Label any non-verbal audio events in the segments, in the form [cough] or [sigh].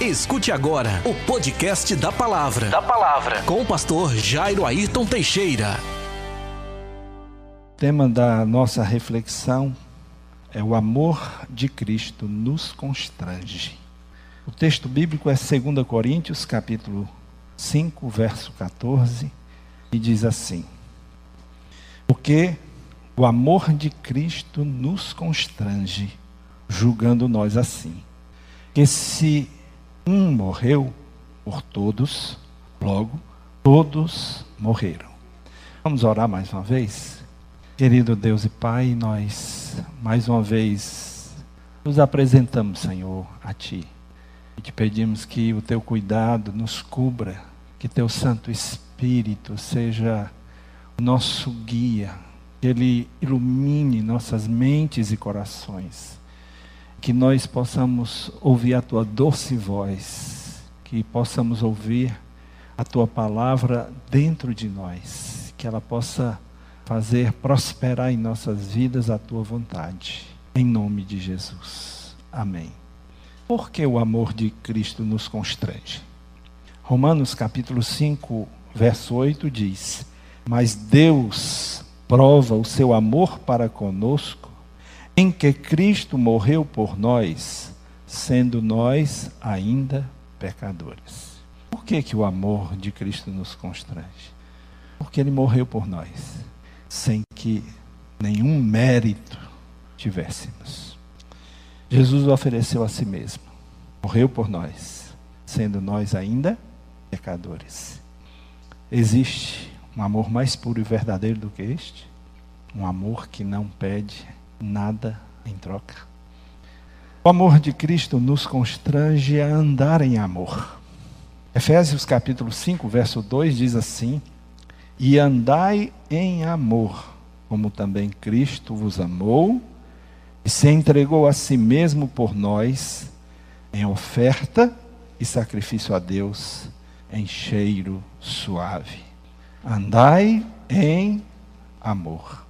Escute agora o podcast da Palavra. Da palavra. Com o pastor Jairo Ayrton Teixeira. O tema da nossa reflexão é o amor de Cristo nos constrange. O texto bíblico é 2 Coríntios, capítulo 5, verso 14, e diz assim: Porque o amor de Cristo nos constrange, julgando nós assim, que se um morreu por todos, logo todos morreram. Vamos orar mais uma vez? Querido Deus e Pai, nós mais uma vez nos apresentamos, Senhor, a Ti. E te pedimos que o Teu cuidado nos cubra, que Teu Santo Espírito seja o nosso guia, que Ele ilumine nossas mentes e corações que nós possamos ouvir a tua doce voz, que possamos ouvir a tua palavra dentro de nós, que ela possa fazer prosperar em nossas vidas a tua vontade. Em nome de Jesus. Amém. Por que o amor de Cristo nos constrange? Romanos capítulo 5, verso 8 diz: Mas Deus prova o seu amor para conosco em que Cristo morreu por nós, sendo nós ainda pecadores. Por que, que o amor de Cristo nos constrange? Porque ele morreu por nós, sem que nenhum mérito tivéssemos. Jesus ofereceu a si mesmo, morreu por nós, sendo nós ainda pecadores. Existe um amor mais puro e verdadeiro do que este? Um amor que não pede nada em troca. O amor de Cristo nos constrange a andar em amor. Efésios capítulo 5, verso 2 diz assim: E andai em amor, como também Cristo vos amou e se entregou a si mesmo por nós, em oferta e sacrifício a Deus, em cheiro suave. Andai em amor.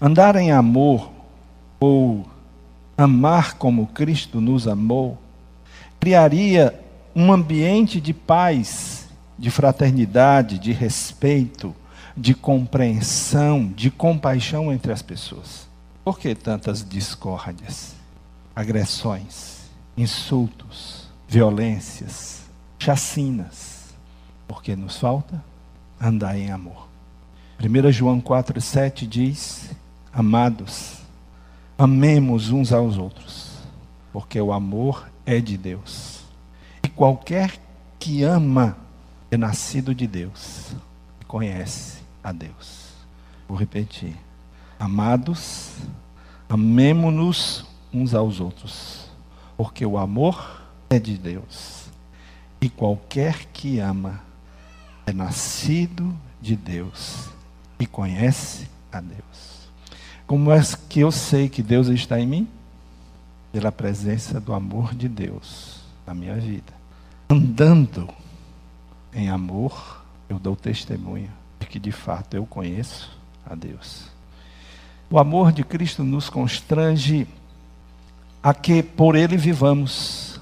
Andar em amor ou amar como Cristo nos amou, criaria um ambiente de paz, de fraternidade, de respeito, de compreensão, de compaixão entre as pessoas. Por que tantas discórdias, agressões, insultos, violências, chacinas? Porque nos falta andar em amor. 1 João 4,7 diz: Amados, Amemos uns aos outros, porque o amor é de Deus. E qualquer que ama é nascido de Deus conhece a Deus. Vou repetir. Amados, amemo-nos uns aos outros, porque o amor é de Deus. E qualquer que ama é nascido de Deus e conhece a Deus. Como é que eu sei que Deus está em mim? Pela presença do amor de Deus na minha vida. Andando em amor, eu dou testemunho de que de fato eu conheço a Deus. O amor de Cristo nos constrange a que por ele vivamos.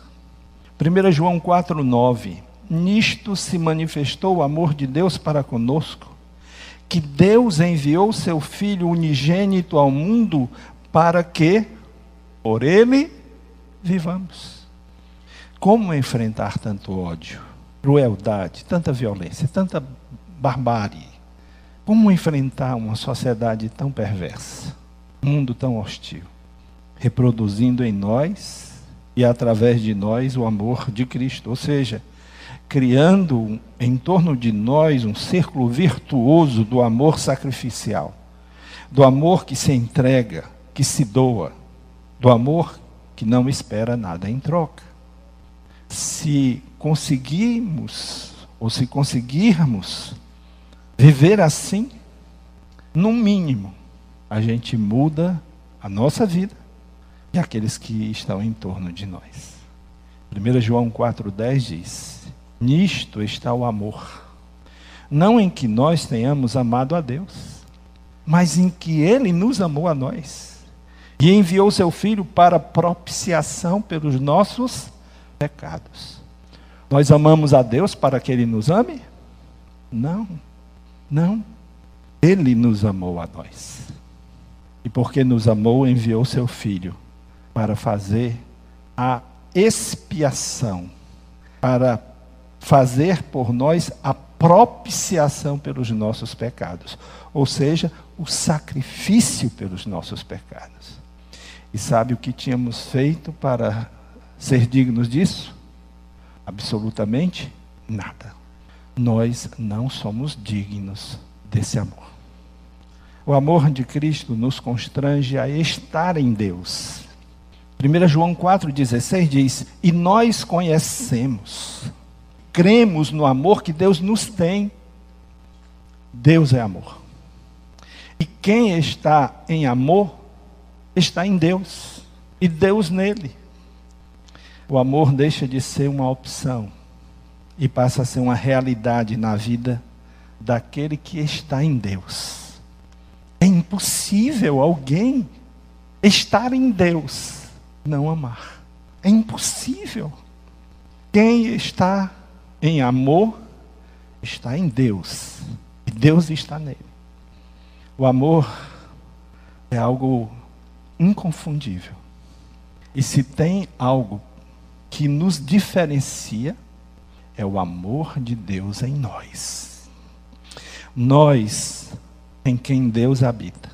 1 João 4,9 Nisto se manifestou o amor de Deus para conosco que Deus enviou seu Filho unigênito ao mundo para que, por ele, vivamos. Como enfrentar tanto ódio, crueldade, tanta violência, tanta barbárie? Como enfrentar uma sociedade tão perversa, um mundo tão hostil? Reproduzindo em nós e através de nós o amor de Cristo, ou seja, criando em torno de nós um círculo virtuoso do amor sacrificial, do amor que se entrega, que se doa, do amor que não espera nada em troca. Se conseguirmos, ou se conseguirmos viver assim, no mínimo, a gente muda a nossa vida e aqueles que estão em torno de nós. 1 João 4,10 diz: Nisto está o amor. Não em que nós tenhamos amado a Deus, mas em que Ele nos amou a nós e enviou seu Filho para propiciação pelos nossos pecados. Nós amamos a Deus para que Ele nos ame? Não, não. Ele nos amou a nós. E porque nos amou, enviou seu Filho para fazer a expiação, para fazer por nós a propiciação pelos nossos pecados, ou seja, o sacrifício pelos nossos pecados. E sabe o que tínhamos feito para ser dignos disso? Absolutamente nada. Nós não somos dignos desse amor. O amor de Cristo nos constrange a estar em Deus. 1 João 4,16 diz: E nós conhecemos, cremos no amor que Deus nos tem. Deus é amor. E quem está em amor, está em Deus. E Deus nele. O amor deixa de ser uma opção e passa a ser uma realidade na vida daquele que está em Deus. É impossível alguém estar em Deus não amar. É impossível. Quem está em amor está em Deus. E Deus está nele. O amor é algo inconfundível. E se tem algo que nos diferencia, é o amor de Deus em nós. Nós, em quem Deus habita,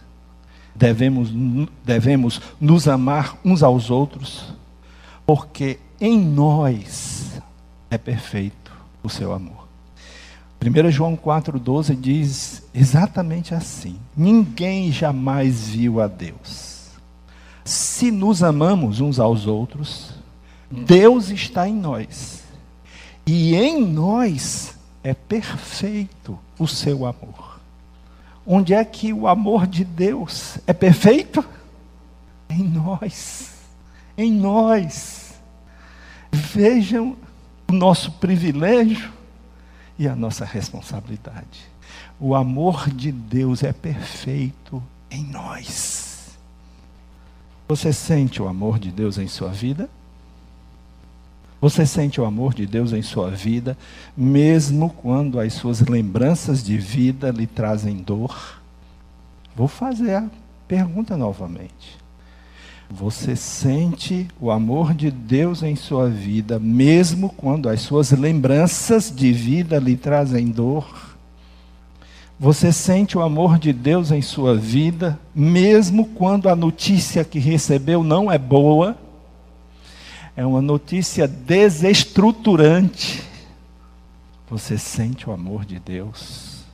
devemos, devemos nos amar uns aos outros, porque em nós é perfeito o seu amor. 1 João 4,12 diz exatamente assim: Ninguém jamais viu a Deus. Se nos amamos uns aos outros, Deus está em nós. E em nós é perfeito o seu amor. Onde é que o amor de Deus é perfeito? Em nós. Em nós. Vejam o nosso privilégio e a nossa responsabilidade. O amor de Deus é perfeito em nós. Você sente o amor de Deus em sua vida? Você sente o amor de Deus em sua vida, mesmo quando as suas lembranças de vida lhe trazem dor? Vou fazer a pergunta novamente. Você sente o amor de Deus em sua vida, mesmo quando as suas lembranças de vida lhe trazem dor? Você sente o amor de Deus em sua vida, mesmo quando a notícia que recebeu não é boa? é uma notícia desestruturante. Você sente o amor de Deus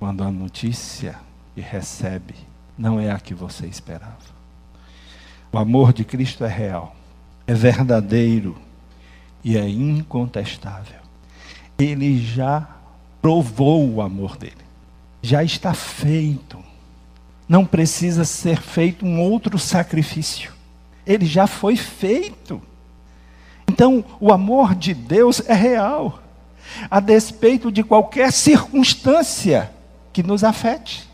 quando a notícia que recebe não é a que você esperava. O amor de Cristo é real, é verdadeiro e é incontestável. Ele já provou o amor dele, já está feito. Não precisa ser feito um outro sacrifício. Ele já foi feito. Então, o amor de Deus é real, a despeito de qualquer circunstância que nos afete.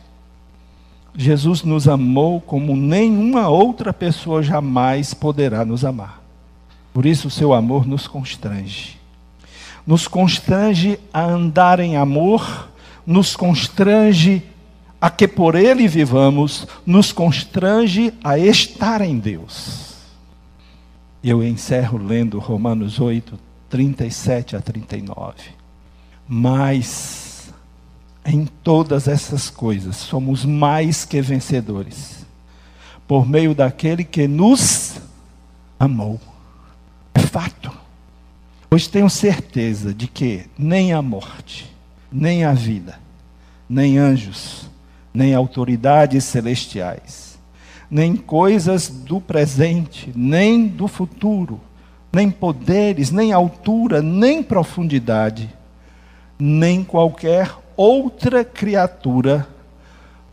Jesus nos amou como nenhuma outra pessoa jamais poderá nos amar. Por isso, o seu amor nos constrange. Nos constrange a andar em amor, nos constrange a que por ele vivamos, nos constrange a estar em Deus. Eu encerro lendo Romanos 8, 37 a 39. Mas, em todas essas coisas, somos mais que vencedores, por meio daquele que nos amou. É fato. Pois tenho certeza de que nem a morte, nem a vida, nem anjos, nem autoridades celestiais, nem coisas do presente, nem do futuro, nem poderes, nem altura, nem profundidade, nem qualquer outra criatura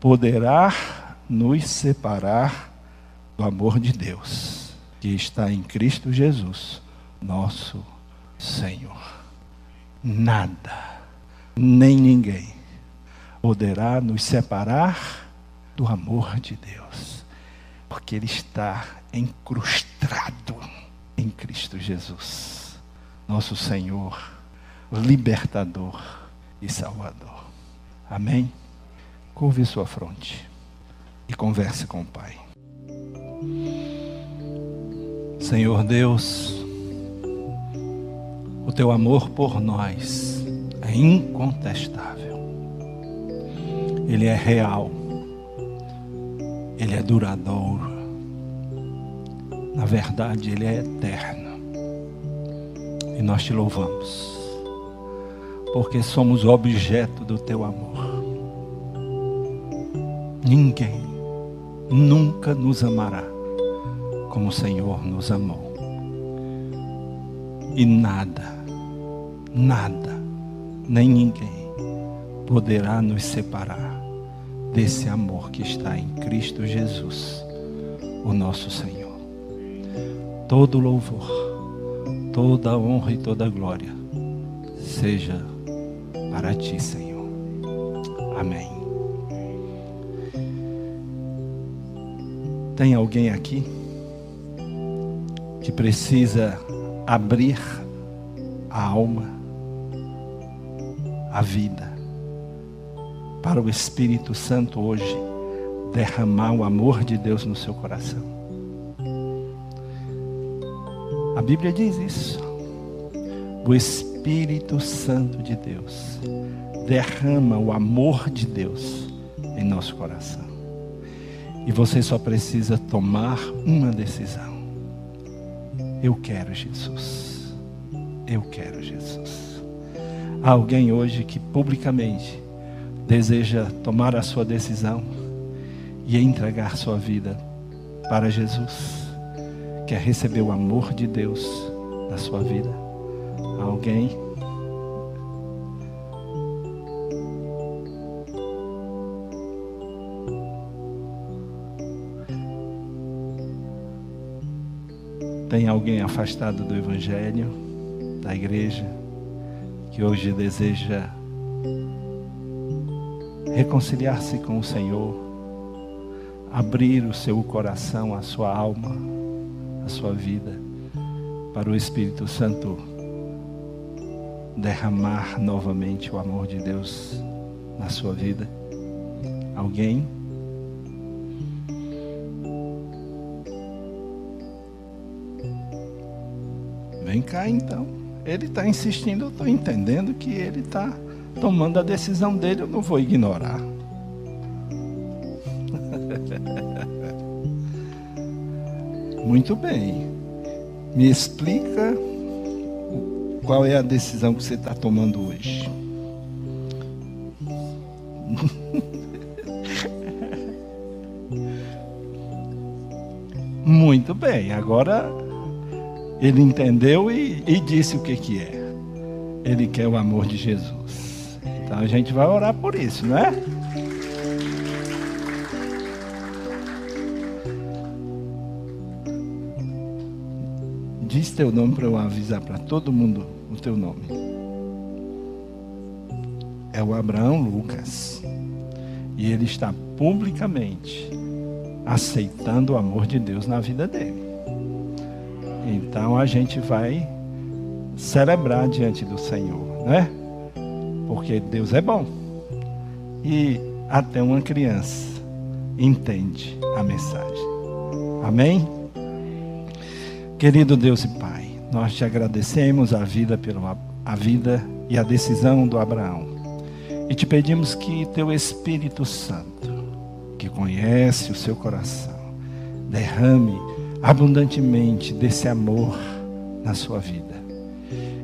poderá nos separar do amor de Deus, que está em Cristo Jesus, nosso Senhor. Nada, nem ninguém poderá nos separar do amor de Deus porque ele está encrustado em Cristo Jesus, nosso Senhor libertador e salvador. Amém? Curve sua fronte e converse com o Pai. Senhor Deus, o teu amor por nós é incontestável. Ele é real. Ele é duradouro. Na verdade, ele é eterno. E nós te louvamos, porque somos objeto do teu amor. Ninguém nunca nos amará como o Senhor nos amou. E nada, nada, nem ninguém poderá nos separar desse amor que está em Cristo Jesus, o nosso Senhor. Todo louvor, toda honra e toda glória seja para ti, Senhor. Amém. Tem alguém aqui que precisa abrir a alma, a vida, para o Espírito Santo hoje derramar o amor de Deus no seu coração. A Bíblia diz isso. O Espírito Santo de Deus derrama o amor de Deus em nosso coração. E você só precisa tomar uma decisão. Eu quero Jesus. Eu quero Jesus. Há alguém hoje que publicamente deseja tomar a sua decisão e entregar sua vida para Jesus. Quer receber o amor de Deus na sua vida? Alguém? Tem alguém afastado do Evangelho, da igreja, que hoje deseja reconciliar-se com o Senhor, abrir o seu coração, a sua alma, a sua vida, para o Espírito Santo derramar novamente o amor de Deus na sua vida? Alguém? Vem cá então. Ele está insistindo, eu estou entendendo que ele está tomando a decisão dele, eu não vou ignorar. [laughs] Muito bem. Me explica qual é a decisão que você está tomando hoje. [laughs] Muito bem, agora ele entendeu e, e disse o que, que é. Ele quer o amor de Jesus. Então a gente vai orar por isso, não é? Diz teu nome para eu avisar para todo mundo o teu nome. É o Abraão Lucas. E ele está publicamente aceitando o amor de Deus na vida dele. Então a gente vai celebrar diante do Senhor, né? Porque Deus é bom. E até uma criança entende a mensagem. Amém? Querido Deus e Pai, nós te agradecemos a vida pela a vida e a decisão do Abraão. E te pedimos que teu Espírito Santo, que conhece o seu coração, derrame abundantemente desse amor na sua vida.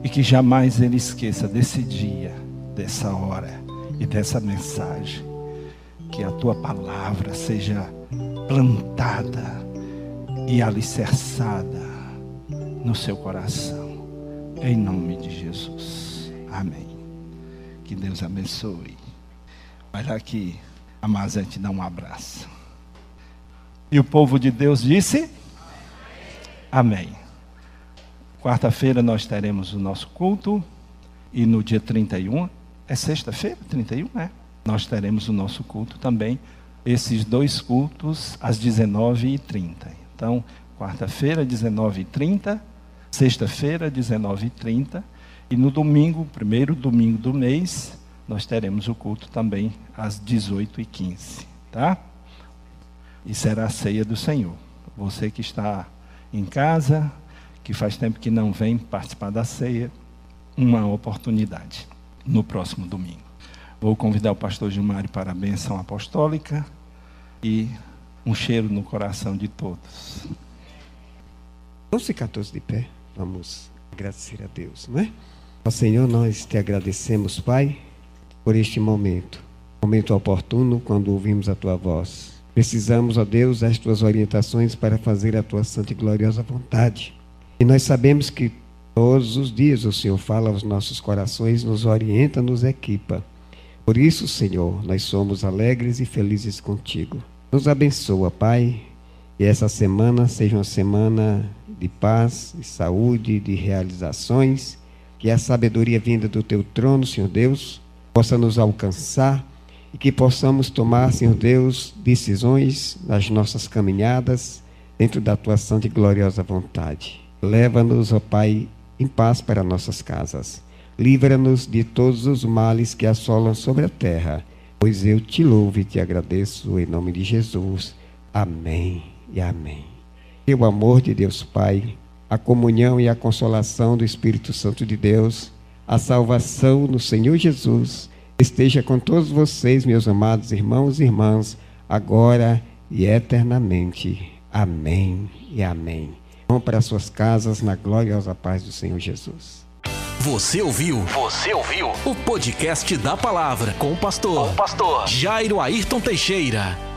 E que jamais ele esqueça desse dia, dessa hora e dessa mensagem. Que a tua palavra seja plantada e alicerçada no seu coração. Em nome de Jesus. Amém. Que Deus abençoe. Vai lá que a Mazé te dá um abraço. E o povo de Deus disse. Amém. Quarta-feira nós teremos o nosso culto. E no dia 31, é sexta-feira? 31, é? Nós teremos o nosso culto também. Esses dois cultos às 19h30. Então, quarta-feira, 19h30. Sexta-feira, 19h30. E no domingo, primeiro domingo do mês, nós teremos o culto também às 18h15, tá? E será a ceia do Senhor. Você que está em casa, que faz tempo que não vem participar da ceia, uma oportunidade no próximo domingo. Vou convidar o pastor Gilmar para a benção apostólica e um cheiro no coração de todos. Vamos ficar todos de pé. Vamos agradecer a Deus, não é? Senhor, nós te agradecemos, Pai, por este momento. Momento oportuno quando ouvimos a tua voz. Precisamos, ó Deus, das tuas orientações para fazer a tua santa e gloriosa vontade. E nós sabemos que todos os dias o Senhor fala aos nossos corações, nos orienta, nos equipa. Por isso, Senhor, nós somos alegres e felizes contigo. Nos abençoa, Pai, e essa semana seja uma semana de paz, de saúde, de realizações, que a sabedoria vinda do teu trono, Senhor Deus, possa nos alcançar e que possamos tomar, Senhor Deus, decisões nas nossas caminhadas dentro da tua santa e gloriosa vontade. Leva-nos, ó Pai, em paz para nossas casas. Livra-nos de todos os males que assolam sobre a terra, pois eu te louvo e te agradeço em nome de Jesus. Amém e amém. Que o amor de Deus Pai, a comunhão e a consolação do Espírito Santo de Deus, a salvação no Senhor Jesus, esteja com todos vocês, meus amados irmãos e irmãs, agora e eternamente. Amém e amém. Vão para suas casas na gloriosa paz do Senhor Jesus. Você ouviu? Você ouviu? O podcast da palavra com o pastor, com o pastor Jairo Ayrton Teixeira.